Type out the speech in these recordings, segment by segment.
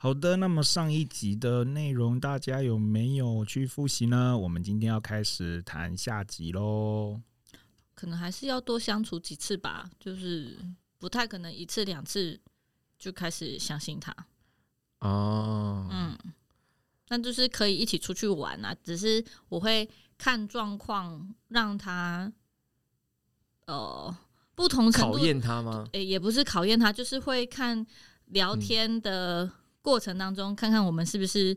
好的，那么上一集的内容大家有没有去复习呢？我们今天要开始谈下集喽。可能还是要多相处几次吧，就是不太可能一次两次就开始相信他。哦，嗯，那就是可以一起出去玩啊，只是我会看状况让他，呃，不同程度考验他吗？诶，也不是考验他，就是会看聊天的过程当中，看看我们是不是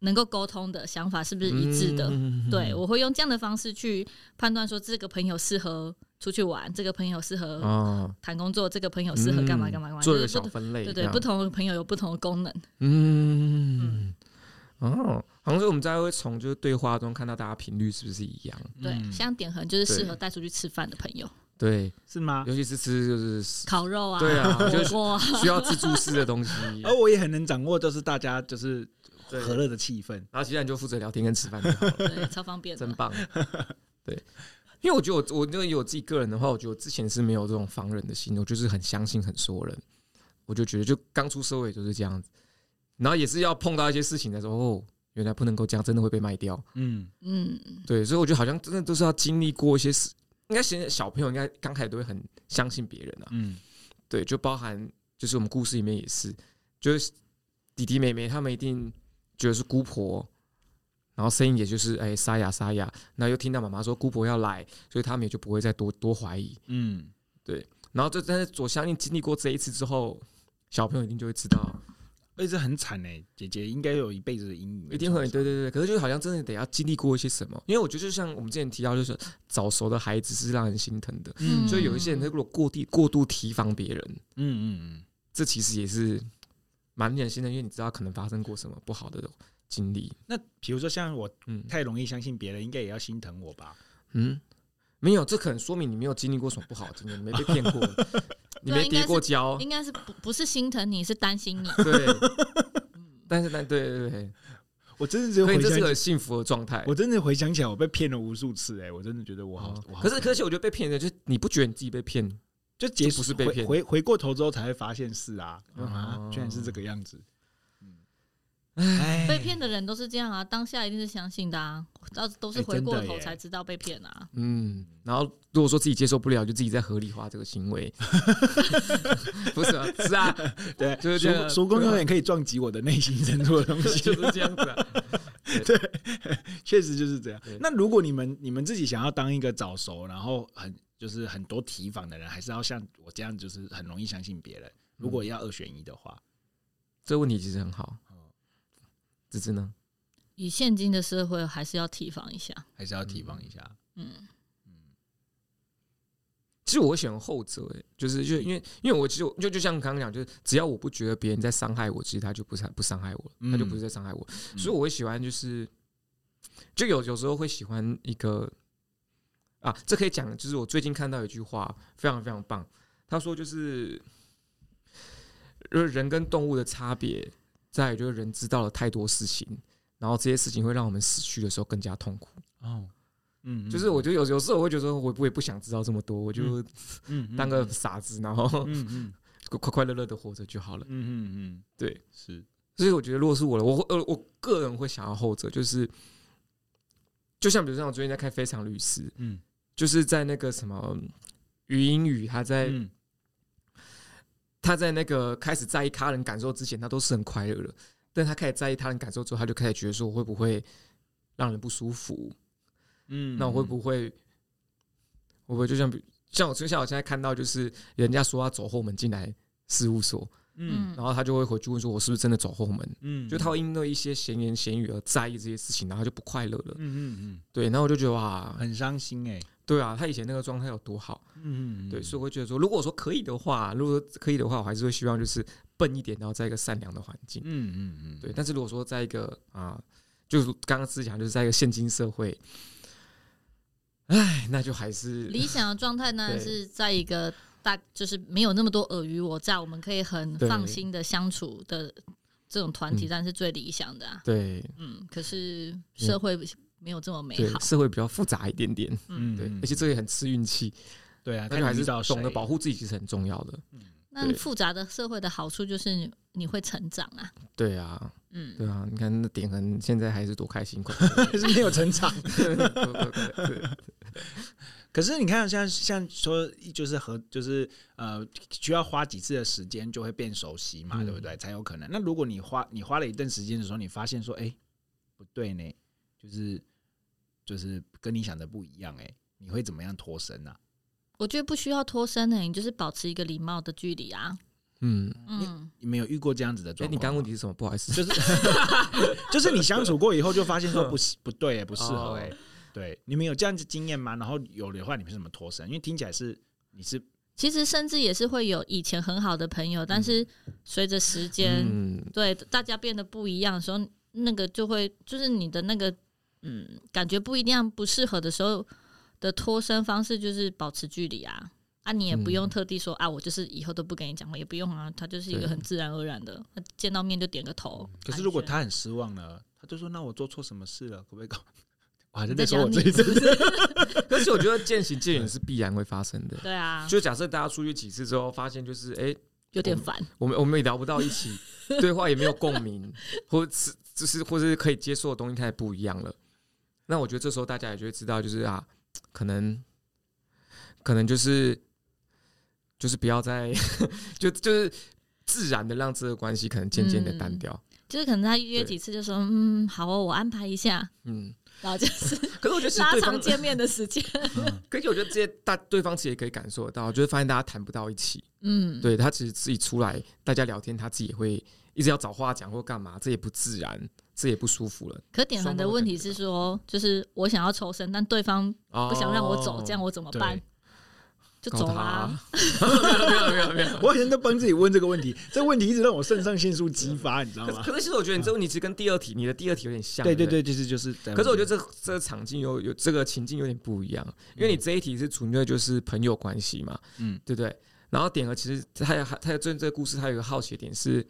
能够沟通的想法是不是一致的。嗯、对，我会用这样的方式去判断说，这个朋友适合出去玩，这个朋友适合谈工作，哦、这个朋友适合干嘛干嘛干嘛。做一个小分类，对对，不同的朋友有不同的功能。嗯，哦，好像是我们在会从就是对话中看到大家频率是不是一样。对，像点横就是适合带出去吃饭的朋友。对，是吗？尤其是吃就是烤肉啊，对啊，就是需要自助式的东西。而 我也很能掌握，就是大家就是和乐的气氛，然后其他人就负责聊天跟吃饭就好了。对，超方便，真棒。对，因为我觉得我我因为有自己个人的话，我觉得我之前是没有这种防人的心，我就是很相信很说人。我就觉得，就刚出社会就是这样子，然后也是要碰到一些事情的时候，哦，原来不能够这样，真的会被卖掉。嗯嗯，对，所以我觉得好像真的都是要经历过一些事。应该现在小朋友应该刚开始都会很相信别人啊，嗯，对，就包含就是我们故事里面也是，就是弟弟妹妹他们一定觉得是姑婆，然后声音也就是哎沙哑沙哑，然后又听到妈妈说姑婆要来，所以他们也就不会再多多怀疑，嗯，对，然后这但是我相信经历过这一次之后，小朋友一定就会知道。所以这很惨哎，姐姐应该有一辈子的阴影，一定会，对对对。可是就好像真的得要经历过一些什么，因为我觉得就像我们之前提到，就是早熟的孩子是让人心疼的。嗯，所以有一些人他如果过地过度提防别人，嗯嗯嗯，这其实也是蛮令人心疼，因为你知道可能发生过什么不好的经历。那比如说像我，嗯，太容易相信别人，应该也要心疼我吧？嗯，没有，这可能说明你没有经历过什么不好的经历，你没被骗过。你没跌过跤，应该是不不是心疼你，是担心你。对，但是但对对对，我真的觉得回这是个幸福的状态。我真的回想起来，我被骗了无数次，哎，我真的觉得我好。可是可是，我觉得被骗的，就你不觉得你自己被骗，就结不是被骗，回回过头之后才会发现是啊，啊，居然是这个样子。唉，被骗的人都是这样啊，当下一定是相信的啊，到都是回过头才知道被骗啊。嗯，然后如果说自己接受不了，就自己在合理化这个行为。不是啊，是啊，对，就是这样。叔公永远可以撞击我的内心深处的东西，就是这样子啊。对，确实就是这样。那如果你们你们自己想要当一个早熟，然后很就是很多提防的人，还是要像我这样，就是很容易相信别人？如果要二选一的话，这个问题其实很好。子子呢？以现今的社会，还是要提防一下，还是要提防一下。嗯嗯。其实我会选后者，哎，就是就因为因为我其实就就像刚刚讲，就是只要我不觉得别人在伤害我，其实他就不是不伤害我，他就不是在伤害我。所以我会喜欢，就是就有有时候会喜欢一个啊，这可以讲，就是我最近看到一句话，非常非常棒。他说，就是人跟动物的差别。再就是人知道了太多事情，然后这些事情会让我们死去的时候更加痛苦。哦，嗯，就是我觉得有有时候我会觉得我我也不想知道这么多，我就嗯当个傻子，然后 快快乐乐的活着就好了。嗯嗯嗯，对，是。所以我觉得如果是我的，我呃我个人会想要后者，就是就像比如说我最近在看《非常律师》，嗯，就是在那个什么余英语他在。他在那个开始在意他人感受之前，他都是很快乐的。但他开始在意他人感受之后，他就开始觉得说：我会不会让人不舒服？嗯，那我会不会？会不会就像像我就像我现在看到，就是人家说他走后门进来事务所，嗯，然后他就会回去问说：我是不是真的走后门？嗯，就他会因为一些闲言闲语而在意这些事情，然后就不快乐了。嗯嗯嗯，对，然后我就觉得哇，很伤心哎。对啊，他以前那个状态有多好？嗯，对，所以我会觉得说，如果说可以的话，如果可以的话，我还是会希望就是笨一点，然后在一个善良的环境。嗯嗯嗯，对。但是如果说在一个啊，就是刚刚之前就是在一个现今社会，哎，那就还是理想的状态呢，是在一个大，就是没有那么多尔虞我诈，我们可以很放心的相处的这种团体，但是最理想的啊。对，嗯，可是社会。没有这么美好，社会比较复杂一点点，嗯，对，而且这也很吃运气，对啊，但是还是懂得保护自己其实很重要的，嗯。那复杂的社会的好处就是你你会成长啊。对啊，嗯，对啊，你看那点恒现在还是多开心，还 是没有成长。可是你看，像像说，就是和就是呃，需要花几次的时间就会变熟悉嘛，嗯、对不对？才有可能。那如果你花你花了一段时间的时候，你发现说，哎、欸，不对呢，就是就是跟你想的不一样，哎，你会怎么样脱身呢、啊？我觉得不需要脱身呢，你就是保持一个礼貌的距离啊。嗯嗯，你没有遇过这样子的状况？哎、欸，你刚刚问题是什么？不好意思，就是就是你相处过以后就发现说不不对，不适合哎。对，你们有这样子经验吗？然后有的话，你们是怎么脱身？因为听起来是你是，其实甚至也是会有以前很好的朋友，但是随着时间，嗯、对大家变得不一样的时候，那个就会就是你的那个嗯感觉不一定，不适合的时候的脱身方式就是保持距离啊啊，你也不用特地说、嗯、啊，我就是以后都不跟你讲话，也不用啊，他就是一个很自然而然的，他见到面就点个头。可是如果他很失望呢，他就说那我做错什么事了？可不可以搞？我还在说我自己，但是我觉得渐行渐远是必然会发生的。对啊，就假设大家出去几次之后，发现就是哎，有点烦，我们我们也聊不到一起，对话也没有共鸣，或是就是或是可以接受的东西太不一样了。那我觉得这时候大家也就会知道，就是啊，可能可能就是就是不要再 就就是自然的让这个关系可能渐渐的淡掉。就是可能他约几次就说嗯，好哦，我安排一下，嗯。然后就是，可是我觉得拉长见面的时间。可是我觉得这些大对方其实也可以感受得到，就是发现大家谈不到一起。嗯，对他其实自己出来，大家聊天，他自己也会一直要找话讲或干嘛，这也不自然，这也不舒服了。可点恒的问题是说，就是我想要抽身，但对方不想让我走，这样我怎么办？就走啊！没有没有没有，我以前都帮自己问这个问题，这个问题一直让我肾上腺素激发，你知道吗？可是其实我觉得你这个问题其实跟第二题，你的第二题有点像。对对对，就是就是。可是我觉得这这个场景有有这个情境有点不一样，因为你这一题是纯粹就是朋友关系嘛，嗯，对不对？然后点恒其实他有他有最近这个故事，他有一个好奇点是，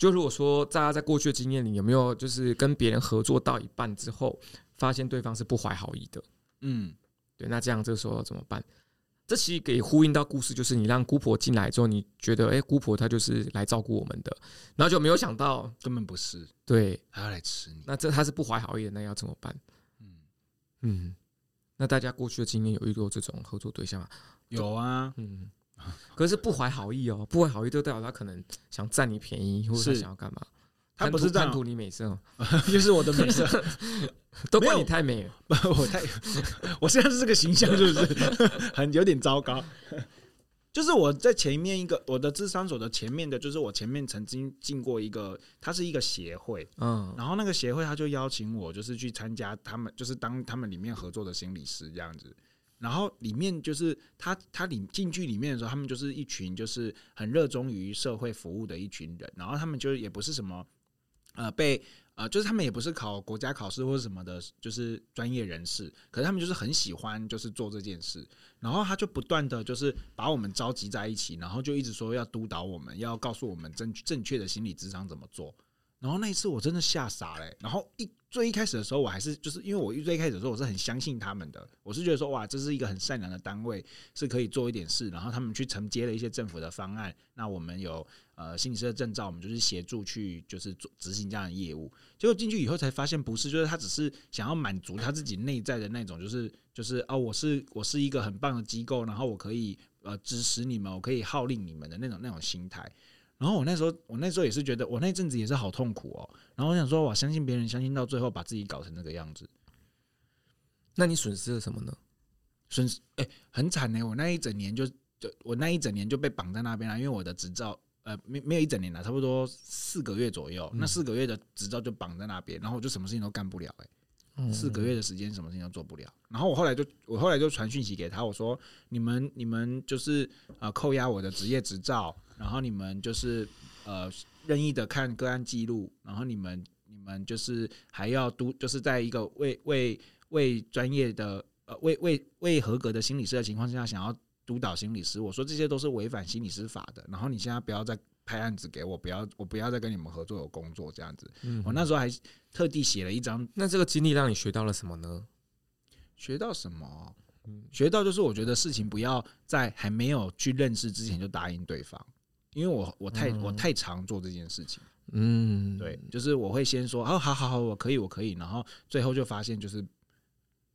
就如果说大家在过去的经验里有没有就是跟别人合作到一半之后，发现对方是不怀好意的，嗯，对，那这样这个时候怎么办？这其实给呼应到故事，就是你让姑婆进来之后，你觉得哎，姑婆她就是来照顾我们的，然后就没有想到根本不是，对，她要来吃你。那这她是不怀好意的，那要怎么办？嗯嗯，那大家过去的经验有遇过这种合作对象吗？有啊，嗯，可是不怀好意哦，不怀好意就代表他可能想占你便宜，或者是想要干嘛？他不是占图你美色，就是我的美色。都怪你太美了，我太，我现在是这个形象，是不是很有点糟糕？就是我在前面一个我的智商所的前面的，就是我前面曾经进过一个，它是一个协会，嗯，然后那个协会他就邀请我，就是去参加他们，就是当他们里面合作的心理师这样子。然后里面就是他他里进去里面的时候，他们就是一群就是很热衷于社会服务的一群人，然后他们就也不是什么呃被。呃，就是他们也不是考国家考试或者什么的，就是专业人士，可是他们就是很喜欢，就是做这件事。然后他就不断的就是把我们召集在一起，然后就一直说要督导我们，要告诉我们正正确的心理智商怎么做。然后那一次我真的吓傻了、然后一最一开始的时候，我还是就是因为我最一开始的时候我是很相信他们的，我是觉得说哇，这是一个很善良的单位，是可以做一点事。然后他们去承接了一些政府的方案，那我们有。呃，心理师的证照，我们就是协助去，就是做执行这样的业务。结果进去以后才发现，不是，就是他只是想要满足他自己内在的那种，就是就是哦，我是我是一个很棒的机构，然后我可以呃指使你们，我可以号令你们的那种那种心态。然后我那时候，我那时候也是觉得，我那阵子也是好痛苦哦。然后我想说，我相信别人，相信到最后把自己搞成那个样子。那你损失了什么呢？损失哎、欸，很惨呢。我那一整年就就我那一整年就被绑在那边了，因为我的执照。呃，没没有一整年了，差不多四个月左右。嗯、那四个月的执照就绑在那边，然后我就什么事情都干不了、欸。哎、嗯，四个月的时间，什么事情都做不了。然后我后来就，我后来就传讯息给他，我说：你们你们就是呃扣押我的职业执照，然后你们就是呃任意的看个案记录，然后你们你们就是还要督，就是在一个未未未专业的呃未未未合格的心理师的情况下，想要。督导心理师，我说这些都是违反心理师法的。然后你现在不要再拍案子给我，不要我不要再跟你们合作有工作这样子。嗯、我那时候还特地写了一张。那这个经历让你学到了什么呢？学到什么？学到就是我觉得事情不要在还没有去认识之前就答应对方，因为我我太我太常做这件事情。嗯，对，就是我会先说哦，好好好，我可以，我可以，然后最后就发现就是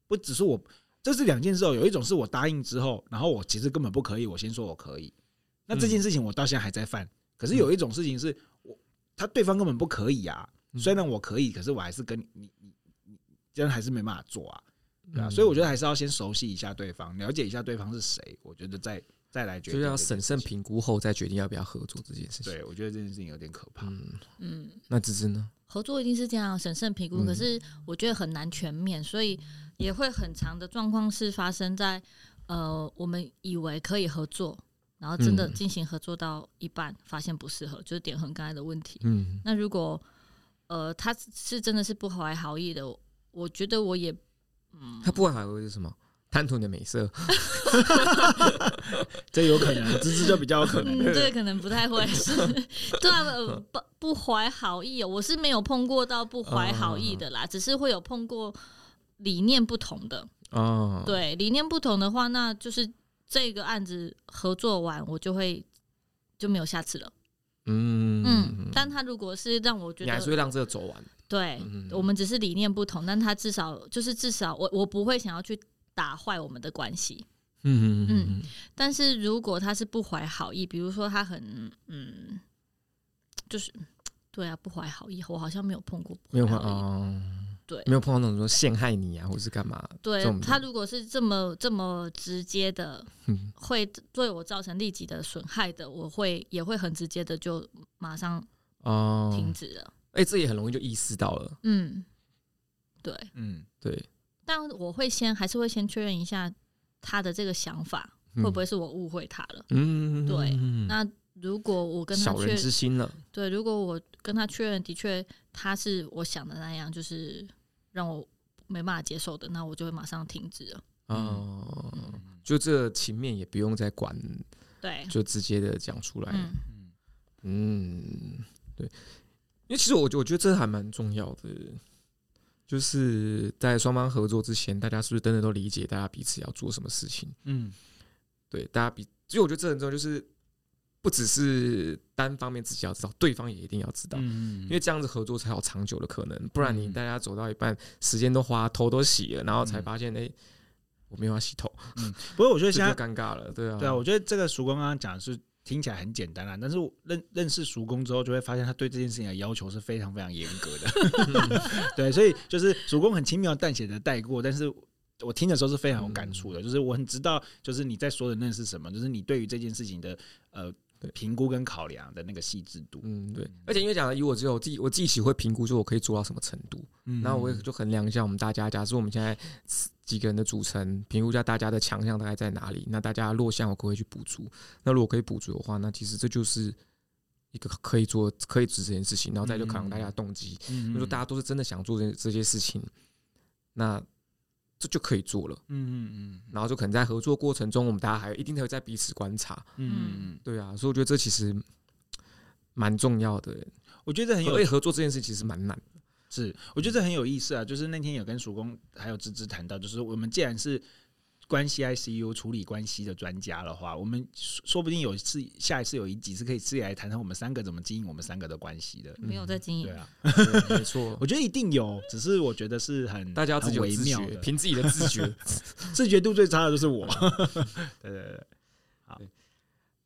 不只是我，这是两件事哦。有一种是我答应之后，然后我其实根本不可以，我先说我可以，那这件事情我到现在还在犯。可是有一种事情是我他对方根本不可以啊，虽然我可以，可是我还是跟你你你你这样还是没办法做啊，对啊，所以我觉得还是要先熟悉一下对方，了解一下对方是谁，我觉得再。再来决定，就是要审慎评估后再决定要不要合作这件事情。对，我觉得这件事情有点可怕。嗯嗯，那芝芝呢？合作一定是这样审慎评估，嗯、可是我觉得很难全面，所以也会很长的状况是发生在呃，我们以为可以合作，然后真的进行合作到一半，嗯、发现不适合，就是点恒刚才的问题。嗯，那如果呃他是真的是不怀好意的，我觉得我也嗯，他不怀好意是什么？贪图你的美色，这有可能，芝芝就比较有可能。嗯，这可能不太会是，对啊，不不怀好意，我是没有碰过到不怀好意的啦，只是会有碰过理念不同的。哦，对，理念不同的话，那就是这个案子合作完，我就会就没有下次了。嗯嗯，但他如果是让我觉得，你还是会让这个走完。对，我们只是理念不同，但他至少就是至少我我不会想要去。打坏我们的关系，嗯嗯嗯，但是如果他是不怀好意，比如说他很嗯，就是对啊，不怀好意，我好像没有碰过，没有碰哦，对，没有碰到那种说陷害你啊，或是干嘛？对，他如果是这么这么直接的，会对我造成立即的损害的，我会也会很直接的就马上哦。停止了。哎，这也很容易就意识到了，嗯，对，嗯，对。但我会先还是会先确认一下他的这个想法会不会是我误会他了？嗯，对。那如果我跟他小人之心了，对，如果我跟他确认的确他是我想的那样，就是让我没办法接受的，那我就会马上停止了。哦，就这情面也不用再管，对，就直接的讲出来。嗯嗯，对，因为其实我我觉得这还蛮重要的。就是在双方合作之前，大家是不是真的都理解大家彼此要做什么事情？嗯，对，大家比，所以我觉得这很重要，就是不只是单方面自己要知道，对方也一定要知道，嗯，因为这样子合作才有长久的可能。不然你大家走到一半，时间都花，头都洗了，然后才发现，哎，我没有要洗头。嗯，不过我觉得 现在尴尬了，对啊，对啊，我觉得这个曙光刚刚讲的是。听起来很简单啊，但是认认识叔公之后，就会发现他对这件事情的要求是非常非常严格的。对，所以就是叔公很轻描淡写的带过，但是我听的时候是非常有感触的。就是我很知道，就是你在说的那是什么，就是你对于这件事情的呃评估跟考量的那个细致度。嗯，对。而且因为讲了以我只有我自己我自己会评估，说我可以做到什么程度，嗯，然后我也就衡量一下我们大家，假设我们现在。几个人的组成，评估一下大家的强项大概在哪里？那大家弱项我可不可以去补足？那如果可以补足的话，那其实这就是一个可以做、可以做这件事情。然后再就考量大家的动机。嗯，如果大家都是真的想做这这些事情，那这就可以做了。嗯嗯嗯。然后就可能在合作过程中，我们大家还一定会在彼此观察。嗯嗯。对啊，所以我觉得这其实蛮重要的。我觉得很有合作这件事其实蛮难的。是，我觉得这很有意思啊。就是那天有跟曙光还有芝芝谈到，就是我们既然是关系 ICU 处理关系的专家的话，我们说不定有一次下一次有一集是可以自己来谈谈我们三个怎么经营我们三个的关系的。没有在经营，对啊，没错。我觉得一定有，只是我觉得是很大家要自己微妙的，凭自己的自觉，自觉度最差的就是我。对对对，好，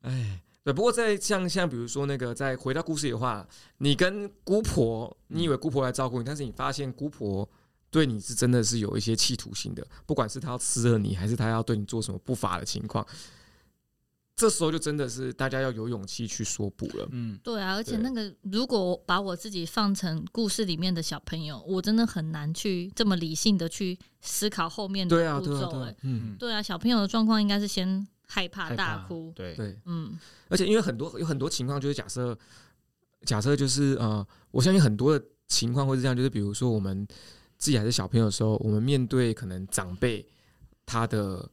哎。对，不过在像像比如说那个，再回到故事里的话，你跟姑婆，你以为姑婆来照顾你，但是你发现姑婆对你是真的是有一些企图心的，不管是他要吃了你，还是他要对你做什么不法的情况，这时候就真的是大家要有勇气去说不了。嗯，对啊，而且那个如果把我自己放成故事里面的小朋友，我真的很难去这么理性的去思考后面的步骤。哎，嗯，对啊，小朋友的状况应该是先。害怕大哭，对对，嗯，而且因为很多有很多情况，就是假设假设就是呃，我相信很多的情况会是这样，就是比如说我们自己还是小朋友的时候，我们面对可能长辈他的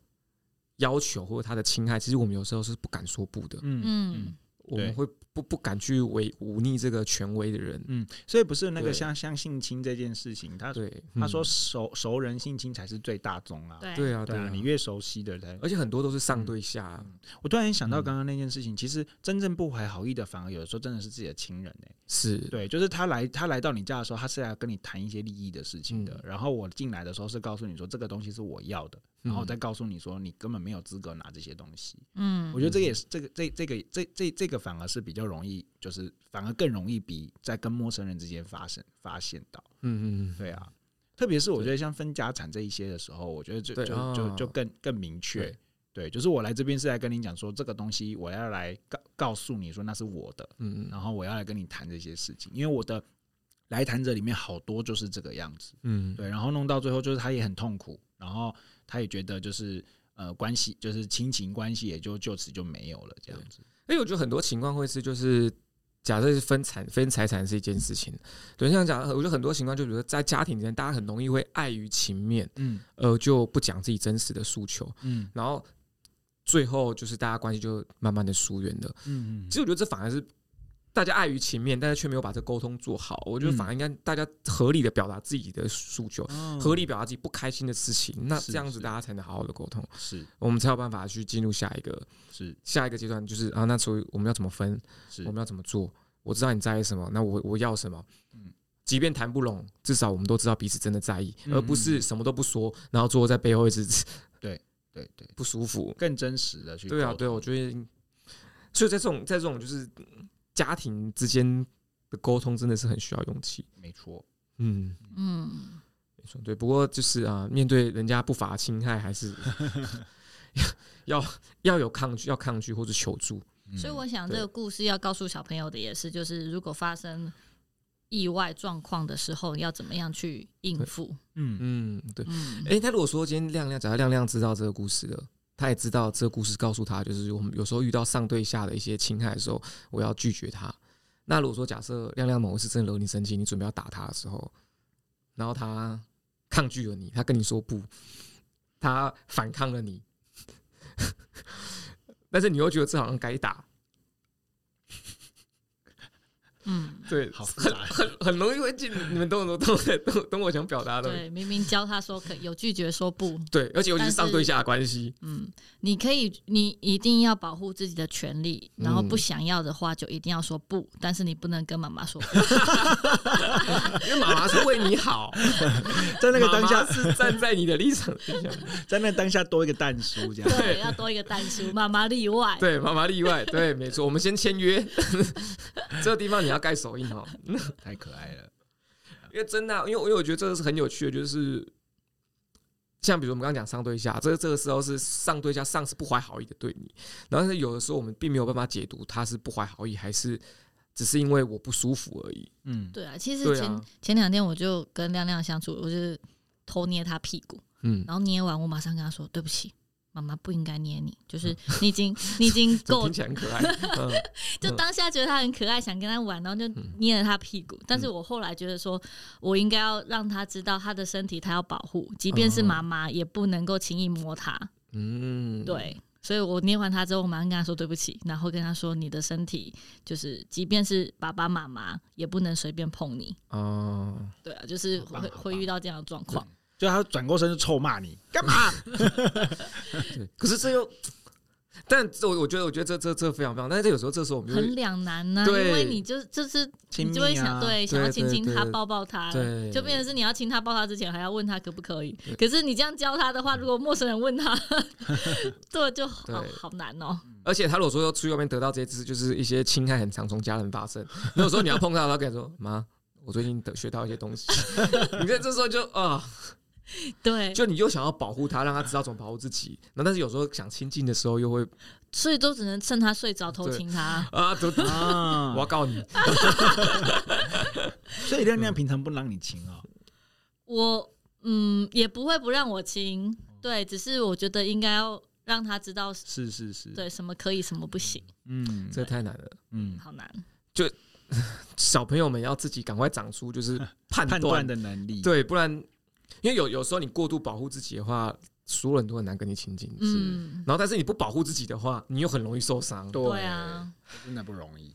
要求或者他的侵害，其实我们有时候是不敢说不的，嗯嗯，我们会不不敢去违忤逆这个权威的人。嗯，所以不是那个像像性侵这件事情，他对他说熟熟人性侵才是最大宗啊。对啊，对啊，你越熟悉的人，而且很多都是上对下。我突然想到刚刚那件事情，其实真正不怀好意的，反而有的时候真的是自己的亲人哎。是对，就是他来他来到你家的时候，他是来跟你谈一些利益的事情的。然后我进来的时候是告诉你说这个东西是我要的。然后再告诉你说，你根本没有资格拿这些东西。嗯，我觉得这个也是这个这这个这这这个反而是比较容易，就是反而更容易比在跟陌生人之间发生发现到。嗯嗯嗯，对啊，特别是我觉得像分家产这一些的时候，我觉得就就就就更更明确。对，就是我来这边是来跟你讲说这个东西，我要来告告诉你说那是我的。嗯嗯，然后我要来跟你谈这些事情，因为我的来谈者里面好多就是这个样子。嗯，对，然后弄到最后就是他也很痛苦，然后。他也觉得就是呃关系就是亲情关系也就就此就没有了这样子。哎，我觉得很多情况会是就是假设是分财分财产是一件事情，对，像讲我觉得很多情况就比如说在家庭里面，大家很容易会碍于情面，嗯，呃就不讲自己真实的诉求，嗯，然后最后就是大家关系就慢慢的疏远了，嗯嗯。其实我觉得这反而是。大家碍于情面，但是却没有把这沟通做好。我觉得反而应该大家合理的表达自己的诉求，嗯、合理表达自己不开心的事情。那这样子大家才能好好的沟通，是我们才有办法去进入下一个，是下一个阶段，就是啊，那所以我们要怎么分？是我们要怎么做？我知道你在意什么，那我我要什么？嗯，即便谈不拢，至少我们都知道彼此真的在意，嗯、而不是什么都不说，然后最后在背后一直 对对对不舒服，更真实的去对啊，对，我觉得，所以在这种在这种就是。家庭之间的沟通真的是很需要勇气，没错，嗯嗯，没错，对。不过就是啊，面对人家不法侵害，还是 要要有抗拒，要抗拒或者求助。所以我想，这个故事要告诉小朋友的也是，就是如果发生意外状况的时候，要怎么样去应付。嗯嗯，对。哎，他如果说今天亮亮，假如亮亮知道这个故事了。他也知道这个故事告诉他，就是我们有时候遇到上对下的一些侵害的时候，我要拒绝他。那如果说假设亮亮某一次真的惹你生气，你准备要打他的时候，然后他抗拒了你，他跟你说不，他反抗了你，但是你又觉得这好像该打。嗯，对，好很很 很容易会进，你们懂懂懂懂懂我想表达的。对，明明教他说可有拒绝说不，对，而且尤其是上对下的关系。嗯，你可以，你一定要保护自己的权利，然后不想要的话就一定要说不，但是你不能跟妈妈说不，因为妈妈是为你好，在那个当下是站在你的立场，在那当下多一个蛋叔这样，对，要多一个蛋叔，妈妈例外，对，妈妈例外，对，没错，我们先签约，这个地方你要。盖手印哦，太可爱了。因为真的，因为因为我觉得这个是很有趣的，就是像比如我们刚刚讲上对下，这个这个时候是上对下，上是不怀好意的对你，然后是有的时候我们并没有办法解读他是不怀好意，还是只是因为我不舒服而已。嗯，对啊，其实前、啊、前两天我就跟亮亮相处，我就是偷捏他屁股，嗯，然后捏完我马上跟他说对不起。妈妈不应该捏你，就是你已经 你已经够听起来很可爱，就当下觉得他很可爱，想跟他玩，然后就捏了他屁股。但是我后来觉得说，我应该要让他知道他的身体他要保护，即便是妈妈也不能够轻易摸他。嗯，对，所以我捏完他之后，我马上跟他说对不起，然后跟他说你的身体就是，即便是爸爸妈妈也不能随便碰你。哦，对啊，就是会会遇到这样的状况。就他转过身就臭骂你干嘛？可是这又，但我我觉得我觉得这这这非常非常，但是这有时候这时候我们很两难呐，因为你就就是你就会想对想要亲亲他抱抱他，就变成是你要亲他抱他之前还要问他可不可以。可是你这样教他的话，如果陌生人问他，对，就好好难哦。而且他如果说要出去外面得到这些知识，就是一些侵害很常从家人发生。那 有时候你要碰到他，跟你说妈，我最近得学到一些东西。你看这时候就啊。对，就你又想要保护他，让他知道怎么保护自己，那但是有时候想亲近的时候又会，所以都只能趁他睡着偷亲他啊！都啊，我要告你。所以亮亮平常不让你亲啊？我嗯，也不会不让我亲，对，只是我觉得应该要让他知道是是是，对，什么可以，什么不行。嗯，这太难了，嗯，好难。就 小朋友们要自己赶快长出就是判断的能力，对，不然。因为有有时候你过度保护自己的话，所有人都很难跟你亲近。嗯，然后但是你不保护自己的话，你又很容易受伤。对啊，真的不容易。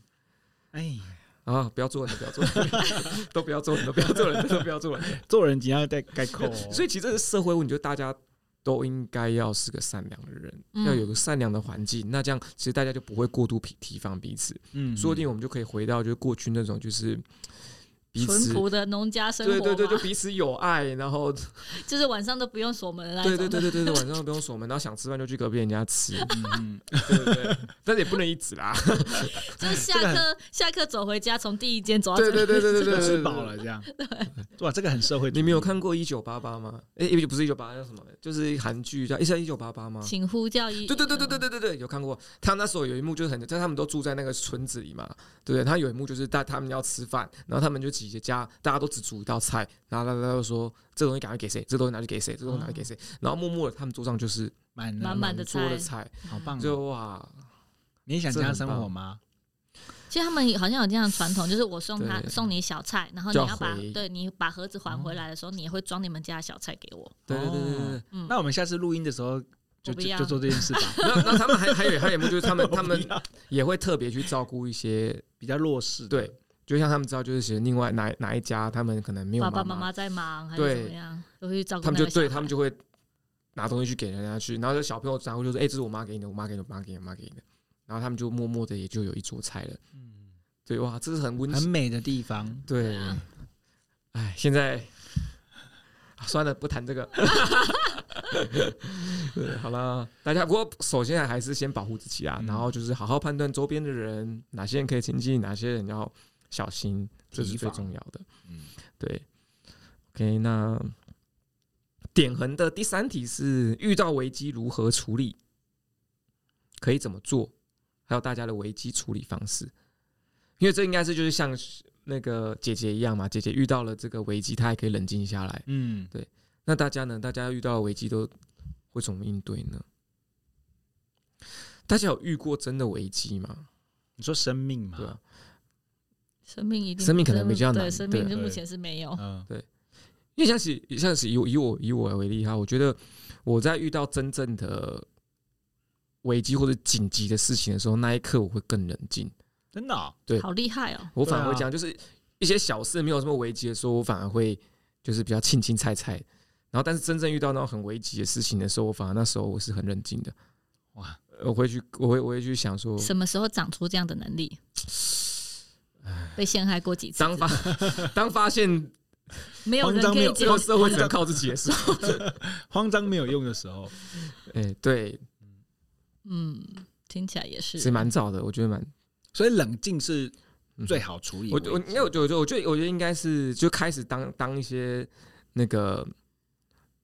哎，啊，不要做人，不要做人，都不要做人，都不要做人，都不要做人，做人只要带概括。所以其实这是社会问题，就大家都应该要是个善良的人，嗯、要有个善良的环境。那这样其实大家就不会过度提提防彼此。嗯，说不定我们就可以回到就是过去那种就是。淳朴的农家生活，对对对，就彼此有爱，然后 就是晚上都不用锁门的那种。对对对对对，晚上都不用锁门，然后想吃饭就去隔壁人家吃。嗯，对对对，但是也不能一直啦。就是下课下课走回家，从第一间走到对对对对对对，吃饱了这样。哇，这个很社会。你没有看过一九八八吗？哎，不是一九八八，叫什么？就是韩剧叫《一三一九八八》吗？请呼叫一。对对对对对对对对，有看过。他那时候有一幕就是很，但他们都住在那个村子里嘛，对不对？他有一幕就是带他们要吃饭，然后他们就几个家，大家。都只煮一道菜，然后大家就说：“这个东西赶快给谁？这个东西拿去给谁？这个东西拿去给谁？”然后默默的，他们桌上就是满满满的桌的菜，好棒！就哇，你想这样生活吗？其实他们好像有这样的传统，就是我送他送你小菜，然后你要把对你把盒子还回来的时候，你也会装你们家的小菜给我。对对对对对。那我们下次录音的时候就就做这件事吧。那那他们还还有还有一幕，就是他们 他们也会特别去照顾一些比较弱势，对。就像他们知道，就是其实另外哪哪一家，他们可能没有爸爸妈妈在忙，还是怎么样，都会照顾。他们就对他们就会拿东西去给人家去，然后这小朋友然后就说：“哎，这是我妈给你的，我妈给你的，我妈给你的，我妈给你的。”然后他们就默默的也就有一桌菜了。嗯，对哇，这是很温馨很美的地方。对，哎，现在算了，不谈这个。对，好了，大家不过首先还是先保护自己啊，然后就是好好判断周边的人，哪些人可以亲近，哪些人要。小心，这是最重要的。嗯，对。OK，那点横的第三题是遇到危机如何处理？可以怎么做？还有大家的危机处理方式。因为这应该是就是像那个姐姐一样嘛，姐姐遇到了这个危机，她还可以冷静下来。嗯，对。那大家呢？大家遇到危机都会怎么应对呢？大家有遇过真的危机吗？你说生命吗？对啊。生命一定，生命可能比较难。对，生命就目前是没有。嗯，对。因为像是像是以以我以我为例哈，我觉得我在遇到真正的危机或者紧急的事情的时候，那一刻我会更冷静。真的？对，好厉害哦！我反而会讲，就是一些小事没有什么危机的时候，我反而会就是比较轻轻菜菜。然后，但是真正遇到那种很危急的事情的时候，我反而那时候我是很冷静的。哇！我会去，我会我会去想说，什么时候长出这样的能力？被陷害过几次？当发 当发现没有人可以救，社会只能靠自己的时候，慌张没有用的时候，哎，对，嗯，听起来也是，是蛮早的，我觉得蛮，所以冷静是最好处理。我我因为我觉得我觉得我觉得应该是就开始当当一些那个。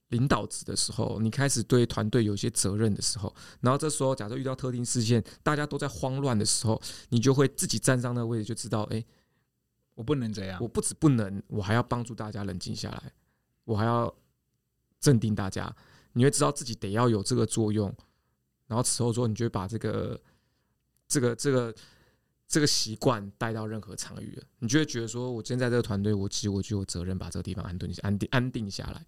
领导职的时候，你开始对团队有一些责任的时候，然后这时候假设遇到特定事件，大家都在慌乱的时候，你就会自己站上那个位置，就知道，哎，我不能这样，我不止不能，我还要帮助大家冷静下来，我还要镇定大家，你会知道自己得要有这个作用，然后此后说，你就会把这个这个这个这个习惯带到任何场域了，你就会觉得说，我今天在这个团队，我其实我就有责任把这个地方安顿安定安定下来。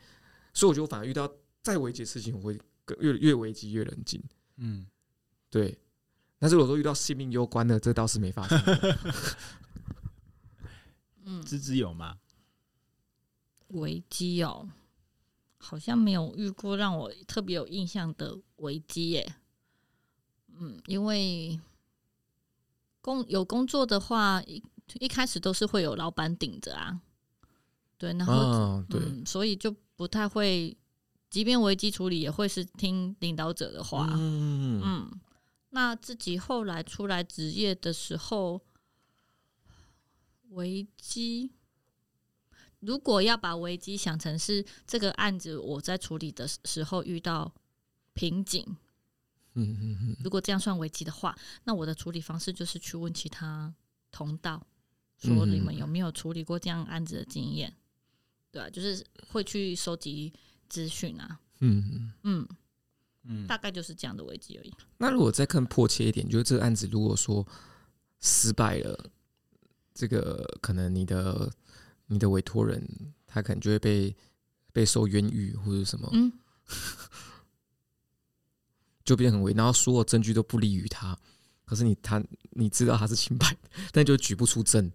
所以我觉得，我反而遇到再危急的事情，我会越越危机越冷静。嗯，对。但是如果说遇到性命攸关的，这倒是没发生。嗯，芝芝有吗？危机哦，好像没有遇过让我特别有印象的危机耶。嗯，因为工有工作的话，一一开始都是会有老板顶着啊。对，然后、哦、对、嗯，所以就。不太会，即便危机处理也会是听领导者的话。嗯，嗯，那自己后来出来职业的时候，危机如果要把危机想成是这个案子我在处理的时候遇到瓶颈，嗯嗯嗯，如果这样算危机的话，那我的处理方式就是去问其他同道，说你们有没有处理过这样案子的经验。对啊，就是会去收集资讯啊，嗯嗯嗯，大概就是这样的危机而已。那如果再更迫切一点，就是这个案子如果说失败了，这个可能你的你的委托人他可能就会被被受冤狱或者什么，嗯，就变很危，然后所有证据都不利于他。可是你他你知道他是清白，但就举不出证。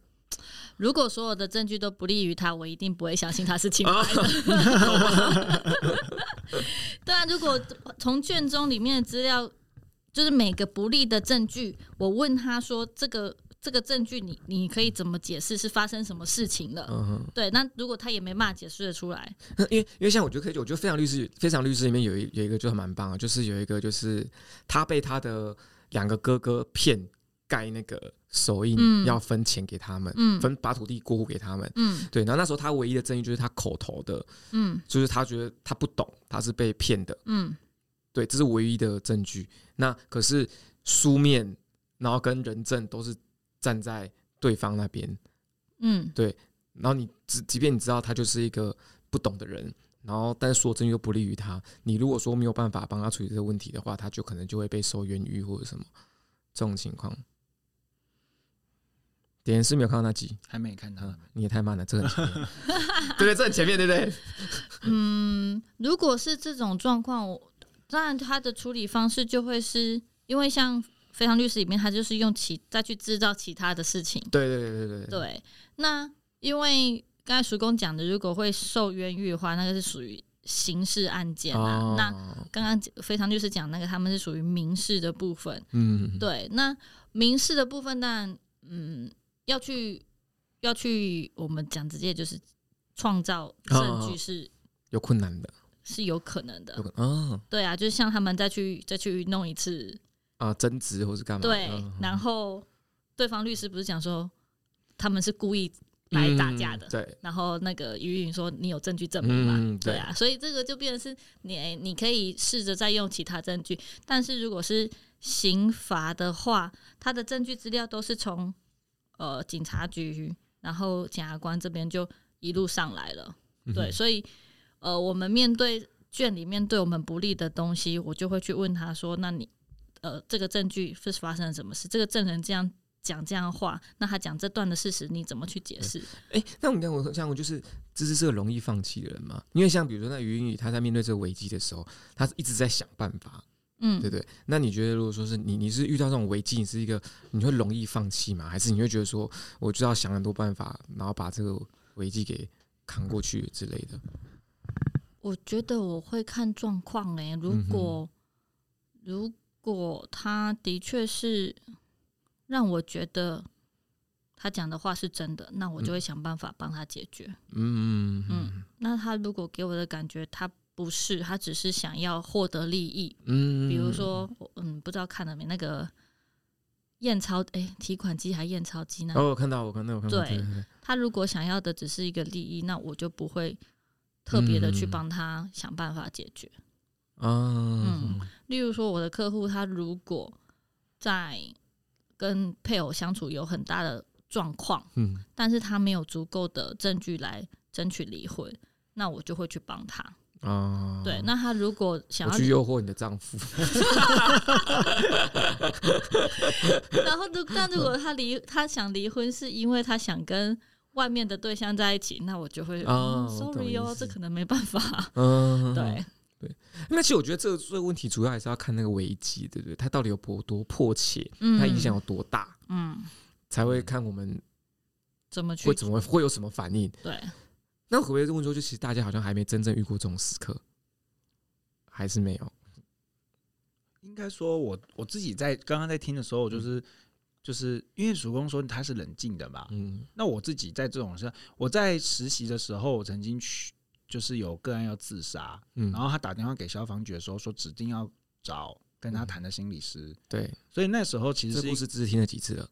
如果所有的证据都不利于他，我一定不会相信他是清白的。对啊，如果从卷宗里面的资料，就是每个不利的证据，我问他说：“这个这个证据你，你你可以怎么解释？是发生什么事情了？”嗯哼。对，那如果他也没办法解释的出来，因为因为像我觉得可以，我觉得非常律师，非常律师里面有一有一个就蛮棒啊，就是有一个就是他被他的两个哥哥骗盖那个。手印要分钱给他们，嗯、分把土地过户给他们。嗯，对。然后那时候他唯一的证据就是他口头的，嗯，就是他觉得他不懂，他是被骗的。嗯，对，这是唯一的证据。那可是书面，然后跟人证都是站在对方那边。嗯，对。然后你即即便你知道他就是一个不懂的人，然后但是说证据又不利于他，你如果说没有办法帮他处理这个问题的话，他就可能就会被收冤狱或者什么这种情况。点是没有看到那集，还没看到，你也太慢了，这很前面，对对，这很前面，对不对？嗯，如果是这种状况，我当然他的处理方式就会是因为像《非常律师》里面，他就是用其再去制造其他的事情。对对对对对。对，那因为刚才叔公讲的，如果会受冤狱的话，那个是属于刑事案件啊。哦、那刚刚《非常律师》讲那个，他们是属于民事的部分。嗯，对，那民事的部分，当然，嗯。要去，要去，我们讲直接就是创造证据是有困难的，是有可能的。哦，对啊，就是像他们再去再去弄一次啊，争执或是干嘛？对，然后对方律师不是讲说他们是故意来打架的，对。然后那个于云说你有证据证明吗？对啊，所以这个就变成是你你可以试着再用其他证据，但是如果是刑罚的话，他的证据资料都是从。呃，警察局，然后检察官这边就一路上来了，嗯、对，所以呃，我们面对卷里面对我们不利的东西，我就会去问他说：“那你呃，这个证据是发生了什么事？这个证人这样讲这样的话，那他讲这段的事实，你怎么去解释？”哎，那我跟我像我就是芝芝是个容易放弃的人嘛，因为像比如说那于云雨，他在面对这个危机的时候，他是一直在想办法。嗯，对对。那你觉得，如果说是你，你是遇到这种危机，你是一个你会容易放弃吗？还是你会觉得说，我就要想很多办法，然后把这个危机给扛过去之类的？我觉得我会看状况哎，如果、嗯、如果他的确是让我觉得他讲的话是真的，那我就会想办法帮他解决。嗯嗯嗯。那他如果给我的感觉，他。不是，他只是想要获得利益。嗯，比如说，嗯，不知道看了没那个验钞，哎、欸，提款机还验钞机呢？哦，我看到，我看到，我看到。对，他如果想要的只是一个利益，那我就不会特别的去帮他想办法解决。嗯，嗯，例如说，我的客户他如果在跟配偶相处有很大的状况，嗯，但是他没有足够的证据来争取离婚，那我就会去帮他。哦，对，那他如果想要去诱惑你的丈夫，然后，但如果他离他想离婚，是因为他想跟外面的对象在一起，那我就会哦，sorry 哦，这可能没办法。嗯，对对。那其实我觉得这个这个问题主要还是要看那个危机，对不对？它到底有多多迫切，它影响有多大，嗯，才会看我们怎么去，会怎么会有什么反应？对。那会不会这么说？就其实大家好像还没真正遇过这种时刻，还是没有。应该说我我自己在刚刚在听的时候，我就是、嗯、就是因为曙光说他是冷静的嘛，嗯。那我自己在这种事，我在实习的时候，我曾经去就是有个案要自杀，嗯，然后他打电话给消防局的时候，说指定要找跟他谈的心理师，嗯、对。所以那时候其实是这故事只是听了几次了，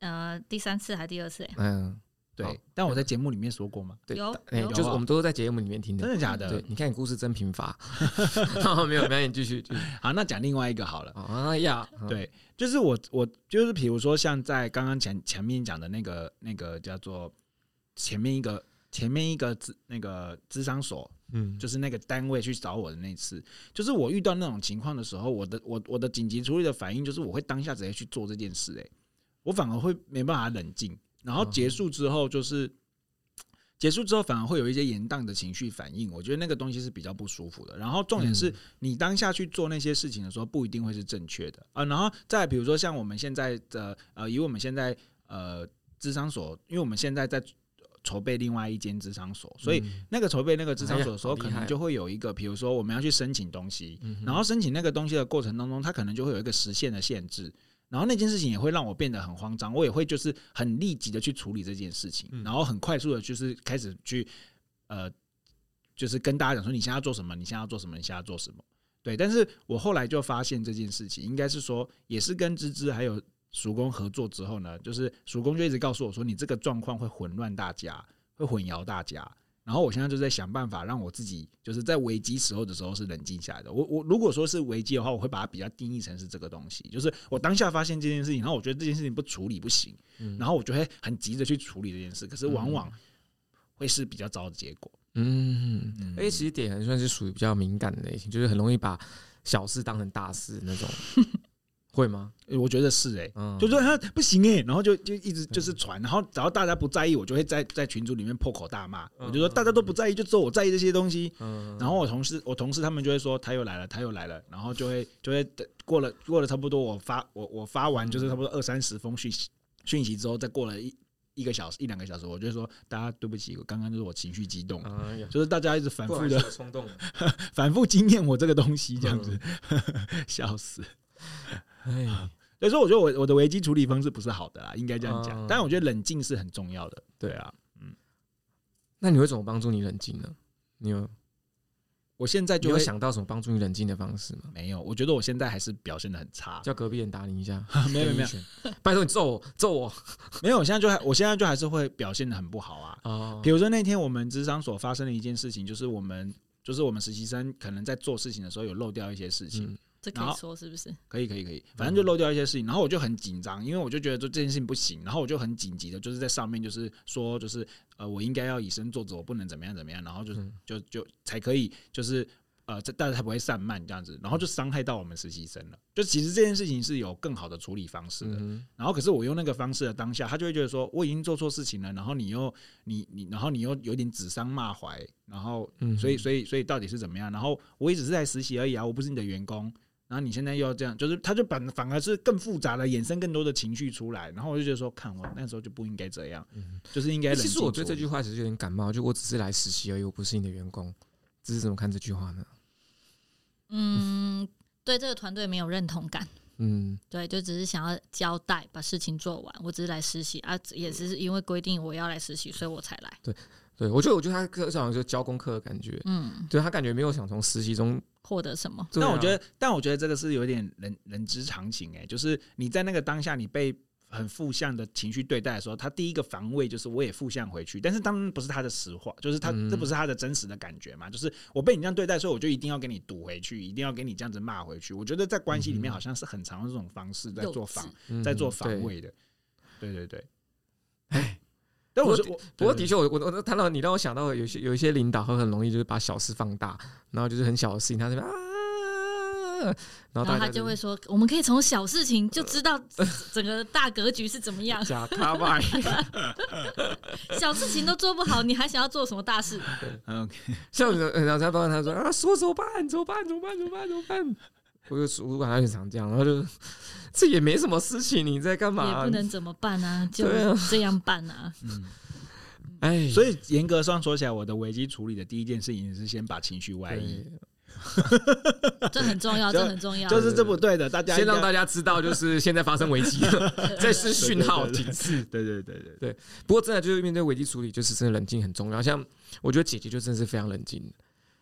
呃，第三次还是第二次？嗯。对，但我在节目里面说过嘛，对，就是我们都是在节目里面听的，真的假的？对，你看你故事真贫乏，没有，没有，你继续。好，那讲另外一个好了。哎呀，对，就是我，我就是，比如说像在刚刚前前面讲的那个那个叫做前面一个前面一个咨那个智商所，嗯，就是那个单位去找我的那次，就是我遇到那种情况的时候，我的我我的紧急处理的反应就是我会当下直接去做这件事，哎，我反而会没办法冷静。然后结束之后，就是结束之后反而会有一些延宕的情绪反应，我觉得那个东西是比较不舒服的。然后重点是你当下去做那些事情的时候，不一定会是正确的啊、呃。然后再比如说像我们现在的呃，以我们现在呃，智商所，因为我们现在在筹备另外一间智商所，所以那个筹备那个智商所的时候，可能就会有一个，比如说我们要去申请东西，然后申请那个东西的过程当中，它可能就会有一个时限的限制。然后那件事情也会让我变得很慌张，我也会就是很立即的去处理这件事情，然后很快速的，就是开始去呃，就是跟大家讲说，你现在要做什么，你现在要做什么，你现在要做什么。对，但是我后来就发现这件事情，应该是说，也是跟芝芝还有叔公合作之后呢，就是叔公就一直告诉我说，你这个状况会混乱大家，会混淆大家。然后我现在就在想办法让我自己，就是在危机时候的时候是冷静下来的。我我如果说是危机的话，我会把它比较定义成是这个东西，就是我当下发现这件事情，然后我觉得这件事情不处理不行，然后我就会很急着去处理这件事，可是往往会是比较糟的结果。嗯，嗯，而且其实点还算是属于比较敏感的类型，就是很容易把小事当成大事那种。会吗？我觉得是哎、欸，嗯、就说他不行哎、欸，然后就就一直就是传，然后只要大家不在意，我就会在在群组里面破口大骂。嗯、我就说大家都不在意，就只有我在意这些东西。嗯、然后我同事我同事他们就会说他又来了，他又来了，然后就会就会过了过了差不多我发我我发完就是差不多二三十封讯息讯息之后，再过了一一个小时一两个小时，我就说大家对不起，我刚刚就是我情绪激动，嗯、就是大家一直反复的冲动，反复经验我这个东西这样子，嗯、笑死。哎，所以说我觉得我我的危机处理方式不是好的啦，应该这样讲。但是我觉得冷静是很重要的。对啊，嗯，那你会怎么帮助你冷静呢？你有？我现在就有想到什么帮助你冷静的方式吗？没有，我觉得我现在还是表现的很差。叫隔壁人打你一下？没有没有，拜托你揍我揍我。没有，我现在就还我现在就还是会表现的很不好啊。哦，比如说那天我们职场所发生的一件事情，就是我们就是我们实习生可能在做事情的时候有漏掉一些事情。这可以说是不是？可以可以可以，反正就漏掉一些事情，然后我就很紧张，因为我就觉得这这件事情不行，然后我就很紧急的，就是在上面就是说，就是呃，我应该要以身作则，我不能怎么样怎么样，然后就是就就才可以，就是呃，这但是他不会散漫这样子，然后就伤害到我们实习生了。就其实这件事情是有更好的处理方式的，然后可是我用那个方式的当下，他就会觉得说我已经做错事情了，然后你又你你，然后你又有点指桑骂槐，然后所以所以所以到底是怎么样？然后我也只是在实习而已啊，我不是你的员工。然后你现在又要这样，就是他就反反而是更复杂的，衍生更多的情绪出来。然后我就觉得说，看我那时候就不应该这样，嗯、就是应该。其实我对这句话其实有点感冒，就我只是来实习而已，我不是你的员工。这是怎么看这句话呢？嗯，对这个团队没有认同感。嗯，对，就只是想要交代把事情做完。我只是来实习啊，也只是因为规定我要来实习，所以我才来。对。对，我觉得，我觉得他课上就教功课的感觉，嗯，对他感觉没有想从实习中获得什么。啊、但我觉得，但我觉得这个是有点人人之常情哎、欸，就是你在那个当下，你被很负向的情绪对待的时候，他第一个防卫就是我也负向回去，但是当然不是他的实话，就是他、嗯、这不是他的真实的感觉嘛，就是我被你这样对待，所以我就一定要给你堵回去，一定要给你这样子骂回去。我觉得在关系里面好像是很常用这种方式在做防，嗯、在做防卫的，对对对，哎。但我我不过的确，我我我谈到你让我想到有些有一些领导会很容易就是把小事放大，然后就是很小的事情他这边啊，然后他就会说，我们可以从小事情就知道整个大格局是怎么样。假卡拜，小事情都做不好，你还想要做什么大事？OK，像然后他帮他说啊，说怎么办？怎么办？怎么办？怎么办？怎么办？我就主管他就常这样，然后就。这也没什么事情，你在干嘛？也不能怎么办啊，就这样办啊。嗯，哎，所以严格上说起来，我的危机处理的第一件事情是先把情绪外溢，这很重要，这很重要，就是这不对的。大家先让大家知道，就是现在发生危机了，这是讯号警示。对对对对对。不过真的就是面对危机处理，就是真的冷静很重要。像我觉得姐姐就真的是非常冷静。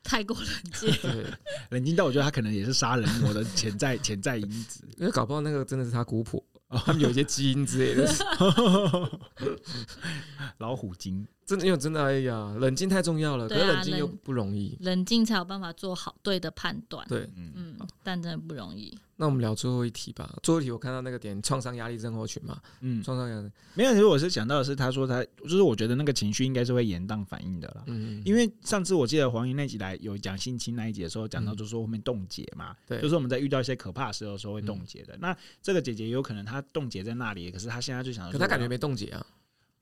太过冷静，冷静到我觉得他可能也是杀人魔的潜在潜在因子，因为搞不好那个真的是他姑婆，他们有一些基因之类的，老虎精。真的，因为真的，哎呀，冷静太重要了。可是冷静又不容易，冷静才有办法做好对的判断。对，嗯，但真的不容易。那我们聊最后一题吧。最后一题，我看到那个点，创伤压力症候群嘛，嗯，创伤压力。没有，其实我是想到的是，他说他就是我觉得那个情绪应该是会延宕反应的啦。嗯，因为上次我记得黄英那集来有讲性侵那一集的时候，讲到就是说后面冻结嘛，对，就是我们在遇到一些可怕的时候的时候会冻结的。那这个姐姐有可能她冻结在那里，可是她现在就想，可她感觉没冻结啊，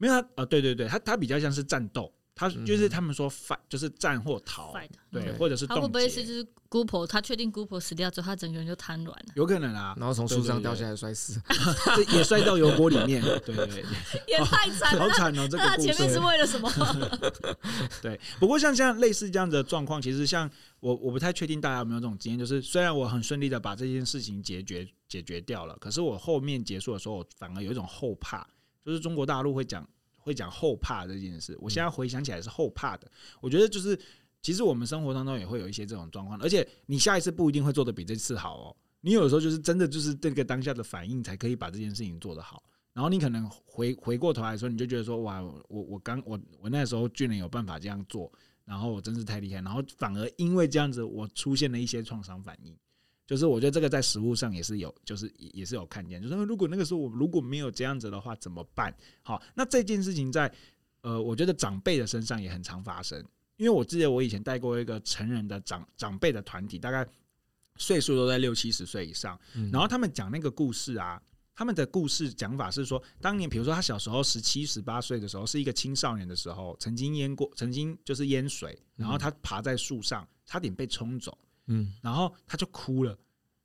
没有啊，对对对，他他比较像是战斗。他就是他们说 fight 就是战或逃，对，或者是他会不会是就是姑婆？他确定姑婆死掉之后，他整个人就瘫软了，有可能啊。然后从树上掉下来摔死，也摔到油锅里面，对对对，也太惨了，好惨哦！这个前面是为了什么？对，不过像像类似这样的状况，其实像我我不太确定大家有没有这种经验，就是虽然我很顺利的把这件事情解决解决掉了，可是我后面结束的时候，我反而有一种后怕，就是中国大陆会讲。会讲后怕这件事，我现在回想起来是后怕的。我觉得就是，其实我们生活当中也会有一些这种状况，而且你下一次不一定会做的比这次好哦。你有时候就是真的就是这个当下的反应才可以把这件事情做得好。然后你可能回回过头来说，你就觉得说哇，我我刚我我那时候居然有办法这样做，然后我真是太厉害。然后反而因为这样子，我出现了一些创伤反应。就是我觉得这个在实物上也是有，就是也是有看见。就是如果那个时候我如果没有这样子的话，怎么办？好，那这件事情在呃，我觉得长辈的身上也很常发生。因为我记得我以前带过一个成人的长长辈的团体，大概岁数都在六七十岁以上。然后他们讲那个故事啊，他们的故事讲法是说，当年比如说他小时候十七十八岁的时候，是一个青少年的时候，曾经淹过，曾经就是淹水，然后他爬在树上，差点被冲走。嗯，然后他就哭了，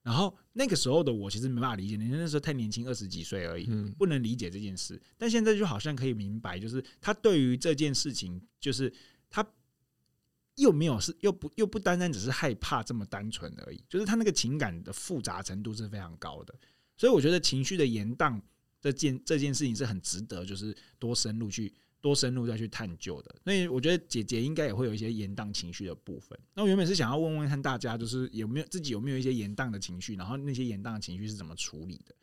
然后那个时候的我其实没办法理解，因为那时候太年轻，二十几岁而已，不能理解这件事。但现在就好像可以明白，就是他对于这件事情，就是他又没有是又不又不单单只是害怕这么单纯而已，就是他那个情感的复杂程度是非常高的。所以我觉得情绪的延宕这件这件事情是很值得，就是多深入去。多深入再去探究的，那我觉得姐姐应该也会有一些延宕情绪的部分。那我原本是想要问问看大家，就是有没有自己有没有一些延宕的情绪，然后那些延宕的情绪是怎么处理的？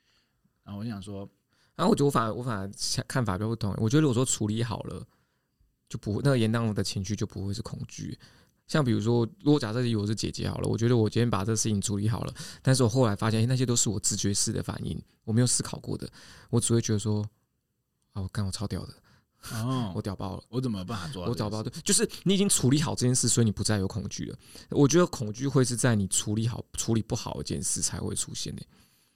然后我就想说，然后我觉得我反而我反看法比较不同。我觉得如果说处理好了，就不那个延宕的情绪就不会是恐惧。像比如说，如果假设以我是姐姐好了，我觉得我今天把这事情处理好了，但是我后来发现那些都是我直觉式的反应，我没有思考过的，我只会觉得说，啊，我干我超屌的。哦，我屌爆了！我怎么办法做？我屌爆，对，就是你已经处理好这件事，所以你不再有恐惧了。我觉得恐惧会是在你处理好、处理不好一件事才会出现的。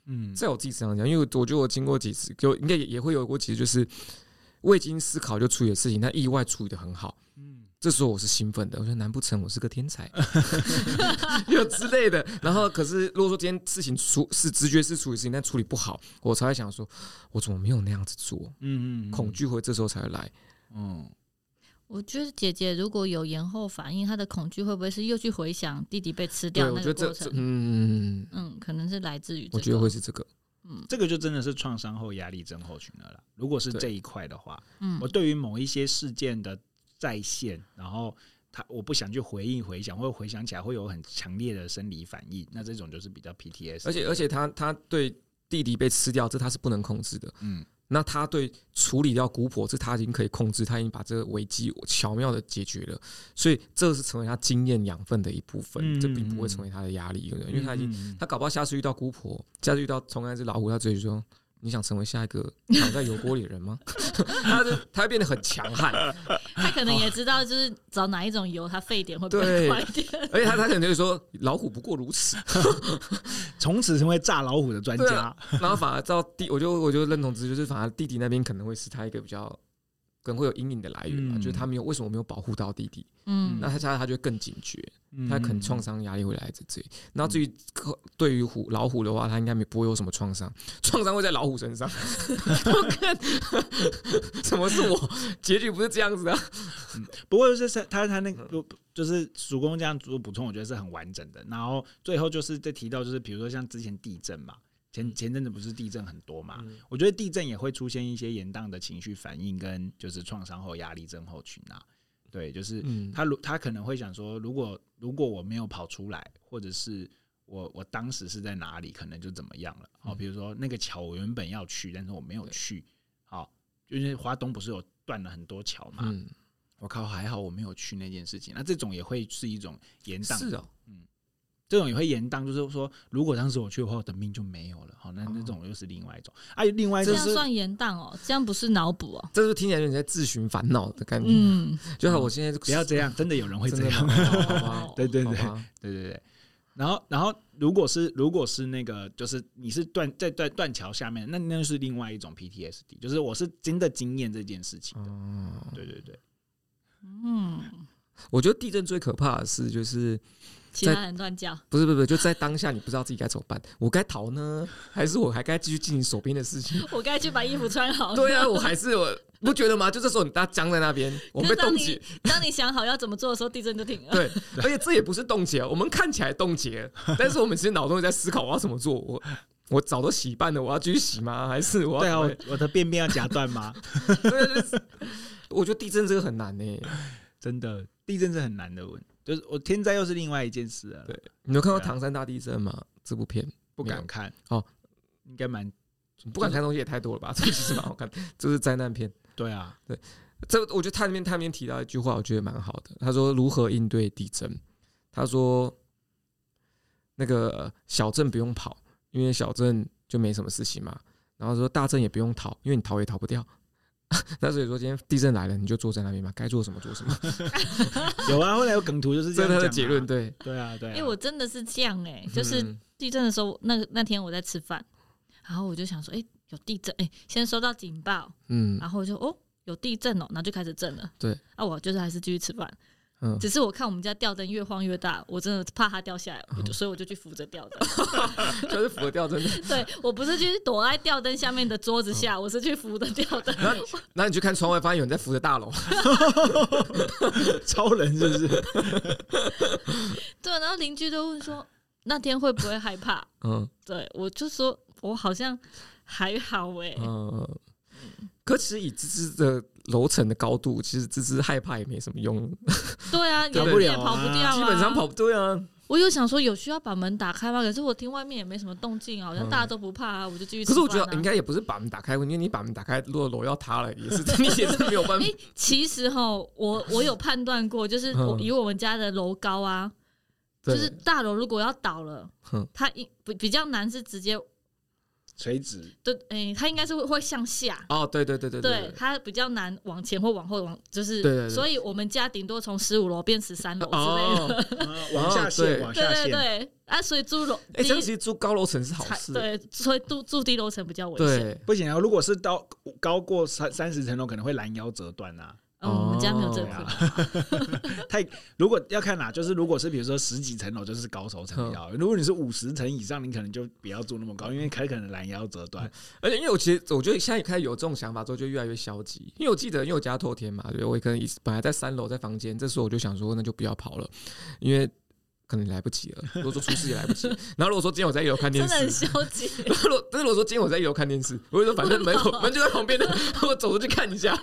嗯，在我自己身上讲，因为我觉得我经过几次，就应该也也会有过几次，就是未经思考就处理的事情，但意外处理的很好。这时候我是兴奋的，我觉得难不成我是个天才，又之类的。然后，可是如果说今天事情处是直觉是处理事情，但处理不好，我才会想说，我怎么没有那样子做？嗯嗯，恐惧会这时候才会来。嗯，我觉得姐姐如果有延后反应，她的恐惧会不会是又去回想弟弟被吃掉那个过程？嗯嗯，可能是来自于。我觉得会是这个。嗯，这个就真的是创伤后压力症候群了啦。如果是这一块的话，嗯，我对于某一些事件的。在线，然后他我不想去回应回想，或者回想起来会有很强烈的生理反应，那这种就是比较 PTS。而且而且他他对弟弟被吃掉，这他是不能控制的。嗯，那他对处理掉姑婆，这他已经可以控制，他已经把这个危机巧妙的解决了，所以这是成为他经验养分的一部分，这并不会成为他的压力，因为他已经他搞不好下次遇到姑婆，下次遇到同样一只老虎，他直接说。你想成为下一个躺在油锅里的人吗？他就他会变得很强悍，他可能也知道就是找哪一种油，他沸点会不会快一点。而且他他可能就会说老虎不过如此，从此成为炸老虎的专家。啊、然后反而到弟，我就我就认同之，就是反而弟弟那边可能会是他一个比较。可能会有阴影的来源嘛？嗯、就是他没有为什么没有保护到弟弟？嗯，那他加上他就会更警觉，嗯、他可能创伤压力会来自这里。然后至于对于虎老虎的话，他应该没不会有什么创伤，创伤会在老虎身上。我看，怎么是我？结局不是这样子的。嗯，不过就是他他那个就是主公这样做补充，我觉得是很完整的。然后最后就是在提到，就是比如说像之前地震嘛。前前阵子不是地震很多嘛？嗯、我觉得地震也会出现一些延宕的情绪反应，跟就是创伤后压力症候群啊。对，就是他如他可能会想说，如果如果我没有跑出来，或者是我我当时是在哪里，可能就怎么样了。好，比如说那个桥我原本要去，但是我没有去。好，就是华东不是有断了很多桥嘛？嗯、我靠，还好我没有去那件事情。那这种也会是一种延宕。是哦，嗯。这种也会延宕，就是说，如果当时我去的话，我的命就没有了。好，那那种又是另外一种。哎，另外一种这样算延宕哦，这样不是脑补哦。这是听起来有点在自寻烦恼的感觉。嗯，就好，我现在不要这样，真的有人会这样。对对对对对对。然后然后，如果是如果是那个，就是你是断在断断桥下面，那那是另外一种 PTSD，就是我是真的经验这件事情的。对对对。嗯。我觉得地震最可怕的是就是。其他人乱叫，不是不是不是，就在当下，你不知道自己该怎么办。我该逃呢，还是我还该继续进行手边的事情？我该去把衣服穿好。对啊，我还是我不觉得吗？就这时候你大家僵在那边，我们被冻结。当你想好要怎么做的时候，地震就停了。对，而且这也不是冻结，我们看起来冻结，但是我们其实脑中在思考我要怎么做。我我澡都洗半了，我要继续洗吗？还是我要？对啊，我的便便要夹断吗？我觉得地震这个很难呢、欸，真的，地震是很难的问。就是我天灾又是另外一件事了。对，你有看过唐山大地震吗？啊、这部片不敢看哦，应该蛮不敢看东西也太多了吧？这其实蛮好看，这是灾难片。对啊，对，这我觉得他里面他里面提到一句话，我觉得蛮好的。他说如何应对地震？他说那个小震不用跑，因为小震就没什么事情嘛。然后说大震也不用逃，因为你逃也逃不掉。那所以说，今天地震来了，你就坐在那边嘛，该做什么做什么。有啊，后来有梗图就是这样他的结论。对，对啊，对啊。因为我真的是这样哎、欸，就是地震的时候，那那天我在吃饭，然后我就想说，哎、欸，有地震，哎、欸，先收到警报，嗯，然后我就哦，有地震哦，然后就开始震了。对，啊，我就是还是继续吃饭。嗯，只是我看我们家吊灯越晃越大，我真的怕它掉下来，我就所以我就去扶着吊灯，就是扶着吊灯。对，我不是去躲在吊灯下面的桌子下，我是去扶着吊灯。然后，然后你去看窗外，发现有人在扶着大楼，超人是不是？对，然后邻居都问说那天会不会害怕？嗯，对我就说我好像还好哎、欸。嗯。可其实以芝芝的楼层的高度，其实芝芝害怕也没什么用。对啊，跑不了，跑不掉，基本上跑不对啊。我有想说有需要把门打开吗？可是我听外面也没什么动静，好像大家都不怕啊，我就继续、啊。可是我觉得应该也不是把门打开，因为你把门打开，如果楼要塌了，也是 你也是没有办法。欸、其实哈，我我有判断过，就是我以我们家的楼高啊，就是大楼如果要倒了，它一比比较难是直接。垂直。对，诶、欸，它应该是会会向下。哦，对对对对对，对，它比较难往前或往后往，就是，对对对，所以我们家顶多从十五楼变十三楼之类的，哦、往下陷，往下陷，对对对，啊，所以住楼，哎、欸，其实住高楼层是好事，对，所以住住低楼层比较危险，不行啊，如果是到高过三三十层楼，可能会拦腰折断啊。嗯，我们家没有这个。太，如果要看哪，就是如果是比如说十几层楼，就是高手层比较。如果你是五十层以上，你可能就不要住那么高，因为还可能拦腰折断。而且，因为我其实我觉得现在开始有这种想法之后，就越来越消极。因为我记得，因为我家透天嘛，对，我可能本来在三楼在房间，这时候我就想说，那就不要跑了，因为。可能来不及了。如果说出事也来不及。然后如果说今天我在一楼看电视，真的很消极。如果但是如果说今天我在一楼看电视，我就说反正门口门就在旁边的，我走出去看一下。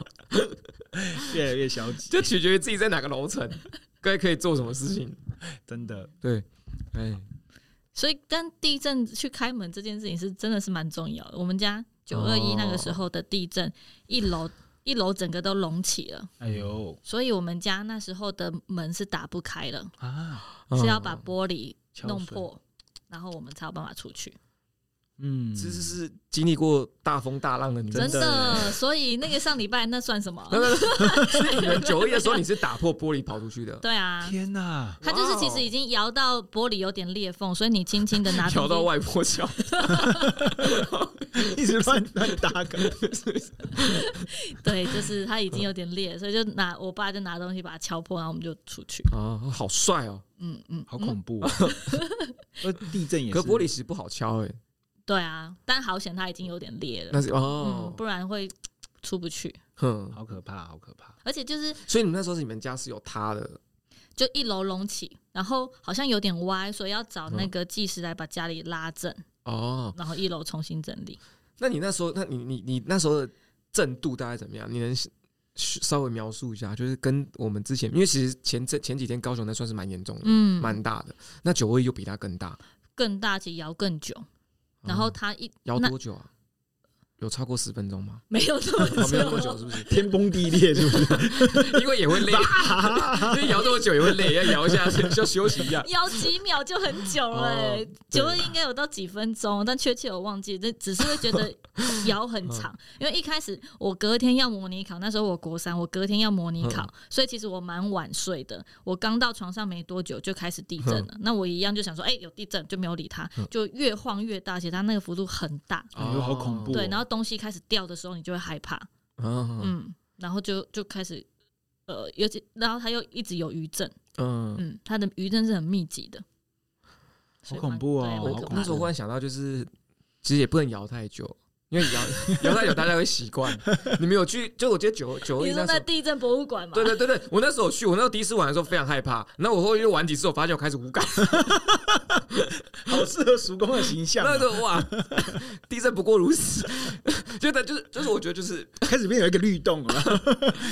越来越消极，就取决于自己在哪个楼层，该可以做什么事情。真的，对，哎，所以跟地震去开门这件事情是真的是蛮重要的。我们家九二一那个时候的地震，一楼。一楼整个都隆起了，哎呦！所以我们家那时候的门是打不开了啊，是要把玻璃弄破，然后我们才有办法出去。嗯，其实是经历过大风大浪的女人，真的。所以那个上礼拜那算什么？所以你们九二一的时候，你是打破玻璃跑出去的？对啊！天哪！他就是其实已经摇到玻璃有点裂缝，所以你轻轻的拿摇到外婆桥，一直乱乱打梗。对，就是他已经有点裂，所以就拿我爸就拿东西把它敲破，然后我们就出去。啊，好帅哦！嗯嗯，好恐怖。地震也是，可玻璃石不好敲哎。对啊，但好险它已经有点裂了，那是哦、嗯，不然会出不去。哼，好可怕，好可怕。而且就是，所以你们那时候是你们家是有塌的，就一楼隆起，然后好像有点歪，所以要找那个技师来把家里拉正。哦，然后一楼重新整理。那你那时候，那你你你那时候的震度大概怎么样？你能稍微描述一下？就是跟我们之前，因为其实前这前几天高雄那算是蛮严重的，嗯，蛮大的。那九二一又比它更大，更大，且摇更久。然后他一摇多久啊？有超过十分钟吗？没有这么久，没有那么久，是不是？天崩地裂，是不是？因为也会累，因为摇这么久也会累，要摇一下，需 要休息一下。摇几秒就很久了，欸，九二应该有到几分钟，但确切我忘记，这只是会觉得摇很长。因为一开始我隔天要模拟考，那时候我国三，我隔天要模拟考，所以其实我蛮晚睡的。我刚到床上没多久就开始地震了，那我一样就想说，哎，有地震就没有理他，就越晃越大，而且他那个幅度很大，哦，好恐怖。对，然后。东西开始掉的时候，你就会害怕，嗯，然后就就开始呃，尤其然后他又一直有余震，嗯嗯，他的余震是很密集的，好恐怖哦！我那时候忽然想到，就是其实也不能摇太久。因为摇摇太久，大家会习惯。你们有去？就我记得九九二一那时候在地震博物馆嘛？对对对对，我那时候去，我那时候第一次玩的时候非常害怕。那我后来又玩几次，我发现我开始无感，好适合叔公的形象。那个哇，地震不过如此。觉得就是就是，我觉得就是开始变有一个律动了，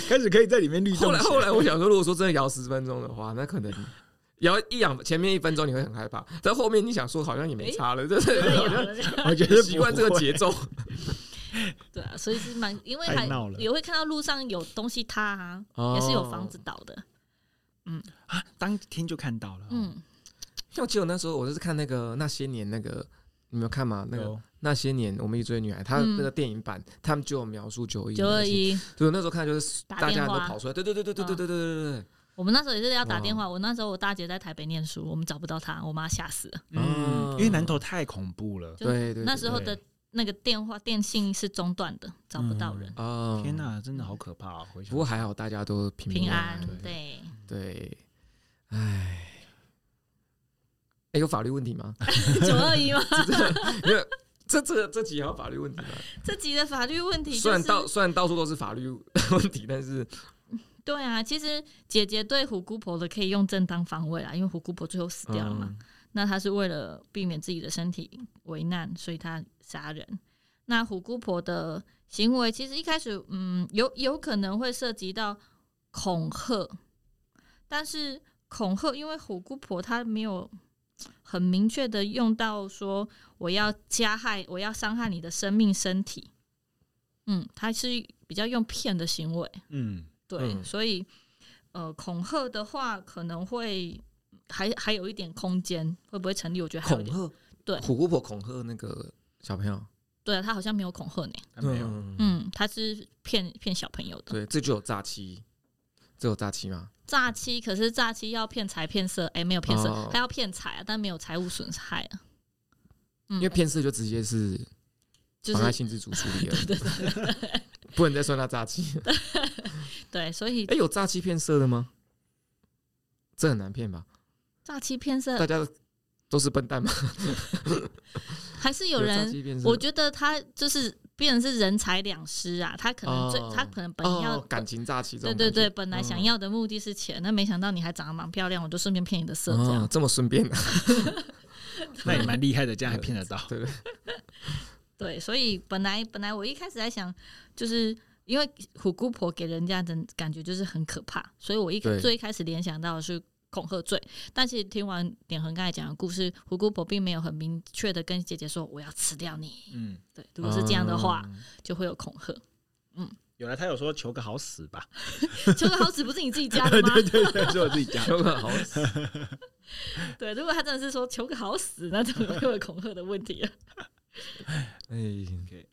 开始可以在里面律动。后来后来，我想说，如果说真的摇十分钟的话，那可能。摇一两，前面一分钟你会很害怕，在后面你想说好像也没差了，对不对？我觉得习惯这个节奏。对啊，所以是蛮，因为还也会看到路上有东西塌啊，也是有房子倒的。嗯啊，当天就看到了。嗯，像我记得那时候，我就是看那个那些年那个，你没有看吗？那个那些年我们一追女孩，她那个电影版，他们就有描述九一。九二一，对，那时候看就是大家都跑出来，对对对对对对对对对对。我们那时候也是要打电话。我那时候我大姐在台北念书，我们找不到她，我妈吓死了。嗯，因为南投太恐怖了。对对。那时候的那个电话电信是中断的，找不到人。哦，天哪，真的好可怕。不过还好，大家都平平安。对对。哎，哎，有法律问题吗？九二一吗？因为这这这集还有法律问题吗？这集的法律问题，虽然到虽然到处都是法律 问题，但是。对啊，其实姐姐对虎姑婆的可以用正当防卫啦，因为虎姑婆最后死掉了嘛。嗯、那她是为了避免自己的身体为难，所以她杀人。那虎姑婆的行为其实一开始，嗯，有有可能会涉及到恐吓，但是恐吓，因为虎姑婆她没有很明确的用到说我要加害，我要伤害你的生命身体。嗯，她是比较用骗的行为。嗯。对，嗯、所以，呃，恐吓的话可能会还还有一点空间，会不会成立？我觉得还恐吓。对，虎姑婆恐吓那个小朋友。对啊，他好像没有恐吓你。没有。嗯，他是骗骗小朋友的。对，这就有诈欺，这有诈欺吗？诈欺，可是诈欺要骗财骗色，哎，没有骗色，他、哦、要骗财啊，但没有财务损害啊。嗯、因为骗色就直接是妨害性自主处理了。不能再算他诈欺。对，所以哎、欸，有诈欺骗色的吗？这很难骗吧？诈欺骗色，大家都是笨蛋吗？还是有人？我觉得他就是变成是人财两失啊！他可能最，哦、他可能本要、哦、感情诈欺，对对对，本来想要的目的是钱，那、哦、没想到你还长得蛮漂亮，我就顺便骗你的色，这样、哦、这么顺便、啊，那也蛮厉害的，这样还骗得到，对不对？对，所以本来本来我一开始在想，就是因为虎姑婆给人家的感觉就是很可怕，所以我一对最一开始联想到的是恐吓罪。但其实听完点恒刚才讲的故事，虎姑婆并没有很明确的跟姐姐说我要吃掉你。嗯，对，如果是这样的话，嗯、就会有恐吓。嗯，原来他有说求个好死吧？求个好死不是你自己加的吗？对对对，是我自己加的。求个好死。对，如果他真的是说求个好死，那怎么会有恐吓的问题啊？哎，OK，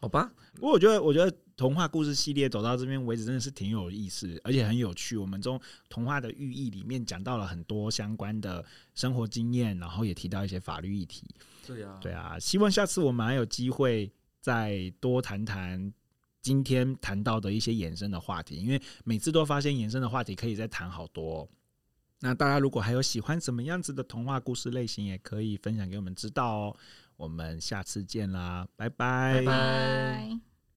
好吧。不过我觉得，我觉得童话故事系列走到这边为止，真的是挺有意思，而且很有趣。我们从童话的寓意里面讲到了很多相关的生活经验，然后也提到一些法律议题。对啊，对啊。希望下次我们还有机会再多谈谈今天谈到的一些衍生的话题，因为每次都发现衍生的话题可以再谈好多。那大家如果还有喜欢什么样子的童话故事类型，也可以分享给我们知道哦。我们下次见啦，拜拜。